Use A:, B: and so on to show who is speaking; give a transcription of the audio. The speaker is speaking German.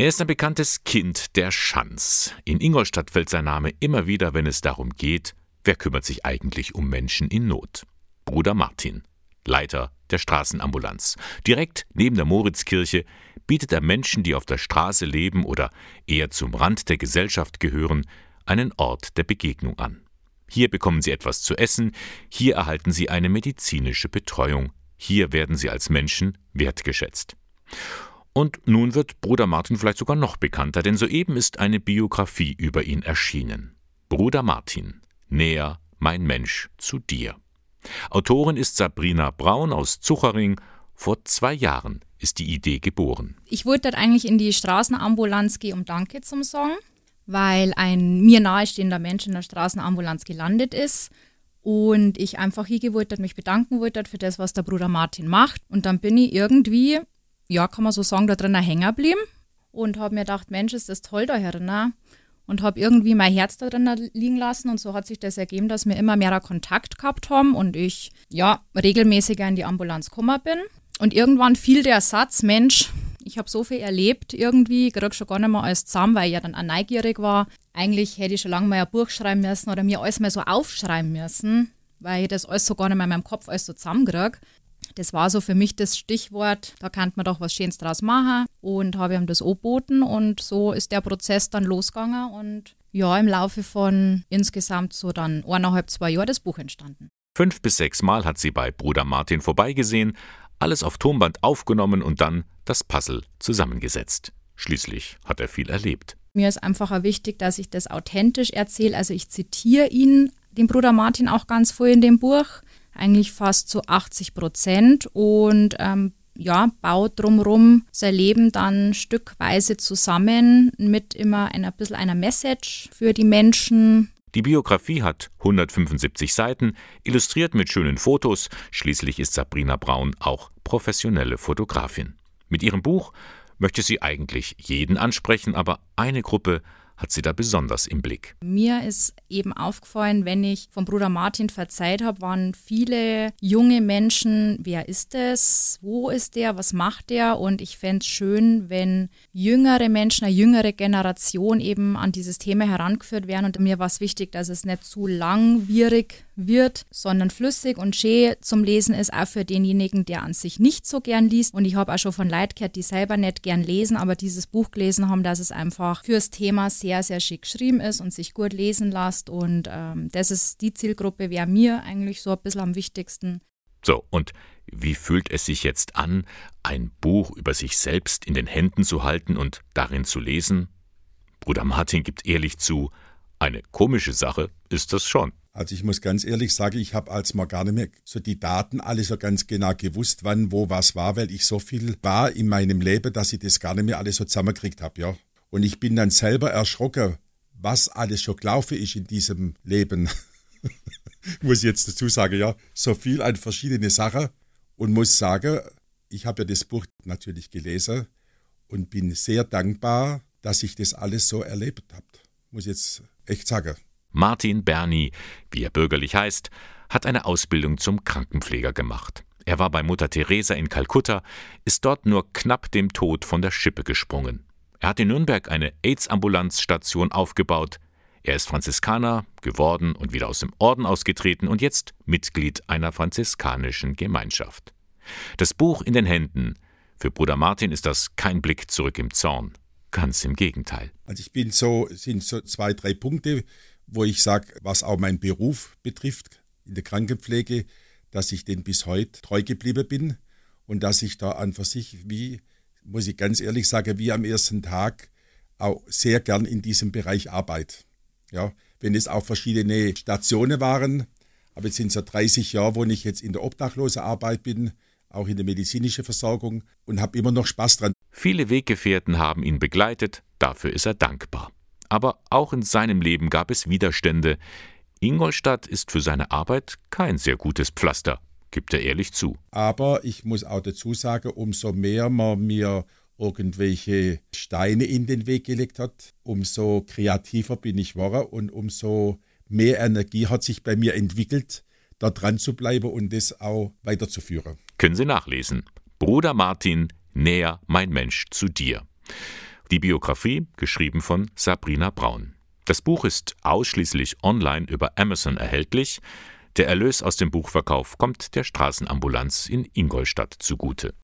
A: Er ist ein bekanntes Kind der Schanz. In Ingolstadt fällt sein Name immer wieder, wenn es darum geht, wer kümmert sich eigentlich um Menschen in Not. Bruder Martin, Leiter der Straßenambulanz. Direkt neben der Moritzkirche bietet er Menschen, die auf der Straße leben oder eher zum Rand der Gesellschaft gehören, einen Ort der Begegnung an. Hier bekommen sie etwas zu essen, hier erhalten sie eine medizinische Betreuung, hier werden sie als Menschen wertgeschätzt. Und nun wird Bruder Martin vielleicht sogar noch bekannter, denn soeben ist eine Biografie über ihn erschienen. Bruder Martin, näher mein Mensch zu dir. Autorin ist Sabrina Braun aus Zuchering. Vor zwei Jahren ist die Idee geboren.
B: Ich wollte dort eigentlich in die Straßenambulanz gehen, um Danke zum Song, weil ein mir nahestehender Mensch in der Straßenambulanz gelandet ist und ich einfach hier gewollt mich bedanken wollte für das, was der Bruder Martin macht. Und dann bin ich irgendwie ja, kann man so sagen, da drinnen hängen geblieben und habe mir gedacht, Mensch, ist das toll da drinnen. Und habe irgendwie mein Herz da drinnen liegen lassen und so hat sich das ergeben, dass wir immer mehr Kontakt gehabt haben und ich, ja, regelmäßiger in die Ambulanz gekommen bin. Und irgendwann fiel der Satz, Mensch, ich habe so viel erlebt irgendwie, krieg schon gar nicht mehr alles zusammen, weil ich ja dann auch neugierig war. Eigentlich hätte ich schon lange mal ein Buch schreiben müssen oder mir alles mal so aufschreiben müssen, weil ich das alles so gar nicht mehr in meinem Kopf alles so zusammenkriege. Das war so für mich das Stichwort, da kann man doch was Schönes draus machen und habe ihm das angeboten und so ist der Prozess dann losgegangen und ja, im Laufe von insgesamt so dann eineinhalb, zwei Jahren das Buch entstanden.
A: Fünf bis sechs Mal hat sie bei Bruder Martin vorbeigesehen, alles auf Tonband aufgenommen und dann das Puzzle zusammengesetzt. Schließlich hat er viel erlebt.
B: Mir ist einfach auch wichtig, dass ich das authentisch erzähle. Also ich zitiere ihn, den Bruder Martin, auch ganz voll in dem Buch eigentlich fast zu 80 Prozent und ähm, ja, baut drumherum sein Leben dann stückweise zusammen mit immer ein bisschen einer Message für die Menschen.
A: Die Biografie hat 175 Seiten, illustriert mit schönen Fotos. Schließlich ist Sabrina Braun auch professionelle Fotografin. Mit ihrem Buch möchte sie eigentlich jeden ansprechen, aber eine Gruppe hat sie da besonders im Blick.
B: Mir ist eben aufgefallen, wenn ich vom Bruder Martin verzeiht habe, waren viele junge Menschen, wer ist es, wo ist der, was macht der? Und ich fände es schön, wenn jüngere Menschen, eine jüngere Generation eben an dieses Thema herangeführt werden. Und mir war es wichtig, dass es nicht zu langwierig wird, sondern flüssig und schön zum Lesen ist, auch für denjenigen, der an sich nicht so gern liest. Und ich habe auch schon von Leuten die selber nicht gern lesen, aber dieses Buch gelesen haben, dass es einfach fürs Thema sehr, sehr schick geschrieben ist und sich gut lesen lässt. Und ähm, das ist die Zielgruppe, wäre mir eigentlich so ein bisschen am wichtigsten.
A: So, und wie fühlt es sich jetzt an, ein Buch über sich selbst in den Händen zu halten und darin zu lesen? Bruder Martin gibt ehrlich zu, eine komische Sache ist das schon.
C: Also ich muss ganz ehrlich sagen, ich habe als mal gar nicht mehr so die Daten alle so ganz genau gewusst, wann, wo, was war, weil ich so viel war in meinem Leben, dass ich das gar nicht mehr alles so zusammengekriegt habe, ja. Und ich bin dann selber erschrocken, was alles schon gelaufen ist in diesem Leben. muss ich jetzt dazu sagen, ja. So viel an verschiedene Sachen und muss sagen, ich habe ja das Buch natürlich gelesen und bin sehr dankbar, dass ich das alles so erlebt habe. Muss ich jetzt echt sagen.
A: Martin Berni, wie er bürgerlich heißt, hat eine Ausbildung zum Krankenpfleger gemacht. Er war bei Mutter Teresa in Kalkutta, ist dort nur knapp dem Tod von der Schippe gesprungen. Er hat in Nürnberg eine AIDS-Ambulanzstation aufgebaut. Er ist Franziskaner geworden und wieder aus dem Orden ausgetreten und jetzt Mitglied einer franziskanischen Gemeinschaft. Das Buch in den Händen. Für Bruder Martin ist das kein Blick zurück im Zorn. Ganz im Gegenteil.
C: Also ich bin so, sind so zwei, drei Punkte, wo ich sage, was auch meinen Beruf betrifft, in der Krankenpflege, dass ich den bis heute treu geblieben bin und dass ich da an für sich, wie, muss ich ganz ehrlich sagen, wie am ersten Tag auch sehr gern in diesem Bereich arbeite. Ja, wenn es auch verschiedene Stationen waren, aber jetzt sind es ja 30 Jahre, wo ich jetzt in der Obdachlosenarbeit bin, auch in der medizinischen Versorgung und habe immer noch Spaß dran.
A: Viele Weggefährten haben ihn begleitet, dafür ist er dankbar. Aber auch in seinem Leben gab es Widerstände. Ingolstadt ist für seine Arbeit kein sehr gutes Pflaster, gibt er ehrlich zu.
C: Aber ich muss auch dazu sagen, umso mehr man mir irgendwelche Steine in den Weg gelegt hat, umso kreativer bin ich geworden und umso mehr Energie hat sich bei mir entwickelt, da dran zu bleiben und das auch weiterzuführen.
A: Können Sie nachlesen. Bruder Martin, näher mein Mensch zu dir. Die Biografie, geschrieben von Sabrina Braun. Das Buch ist ausschließlich online über Amazon erhältlich. Der Erlös aus dem Buchverkauf kommt der Straßenambulanz in Ingolstadt zugute.